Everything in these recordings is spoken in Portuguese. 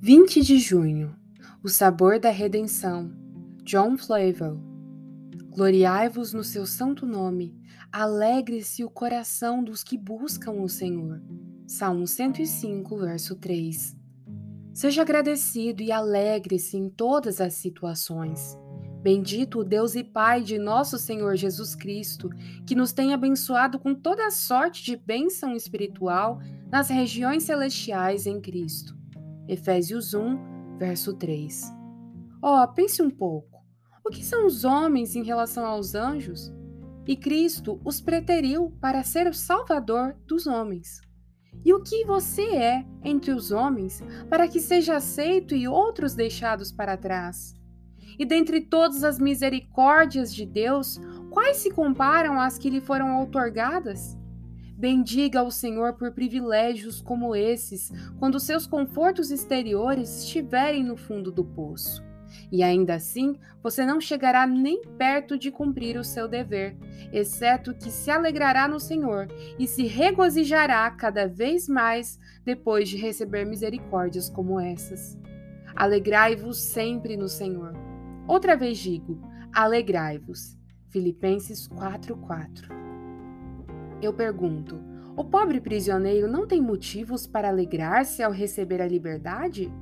20 de junho O sabor da redenção. John Flavel. Gloriai-vos no seu santo nome. Alegre-se o coração dos que buscam o Senhor. Salmo 105, verso 3. Seja agradecido e alegre-se em todas as situações. Bendito o Deus e Pai de nosso Senhor Jesus Cristo, que nos tem abençoado com toda sorte de bênção espiritual nas regiões celestiais em Cristo. Efésios 1, verso 3. Ó, oh, pense um pouco. O que são os homens em relação aos anjos? E Cristo os preteriu para ser o Salvador dos homens. E o que você é entre os homens para que seja aceito e outros deixados para trás? E dentre todas as misericórdias de Deus, quais se comparam às que lhe foram outorgadas? Bendiga o Senhor por privilégios como esses, quando seus confortos exteriores estiverem no fundo do poço. E ainda assim, você não chegará nem perto de cumprir o seu dever, exceto que se alegrará no Senhor e se regozijará cada vez mais depois de receber misericórdias como essas. Alegrai-vos sempre no Senhor. Outra vez digo: alegrai-vos. Filipenses 4:4 eu pergunto: o pobre prisioneiro não tem motivos para alegrar-se ao receber a liberdade?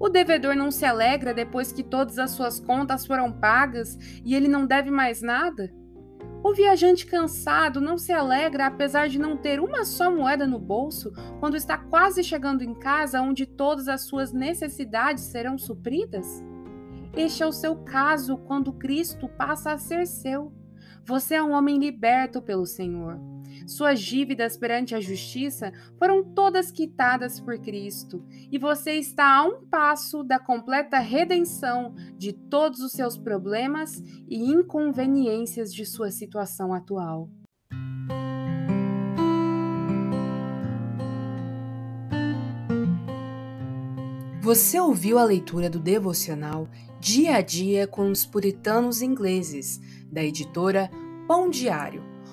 O devedor não se alegra depois que todas as suas contas foram pagas e ele não deve mais nada? O viajante cansado não se alegra apesar de não ter uma só moeda no bolso quando está quase chegando em casa onde todas as suas necessidades serão supridas? Este é o seu caso quando Cristo passa a ser seu. Você é um homem liberto pelo Senhor. Suas dívidas perante a justiça foram todas quitadas por Cristo, e você está a um passo da completa redenção de todos os seus problemas e inconveniências de sua situação atual. Você ouviu a leitura do devocional Dia a Dia com os Puritanos Ingleses, da editora Pão Diário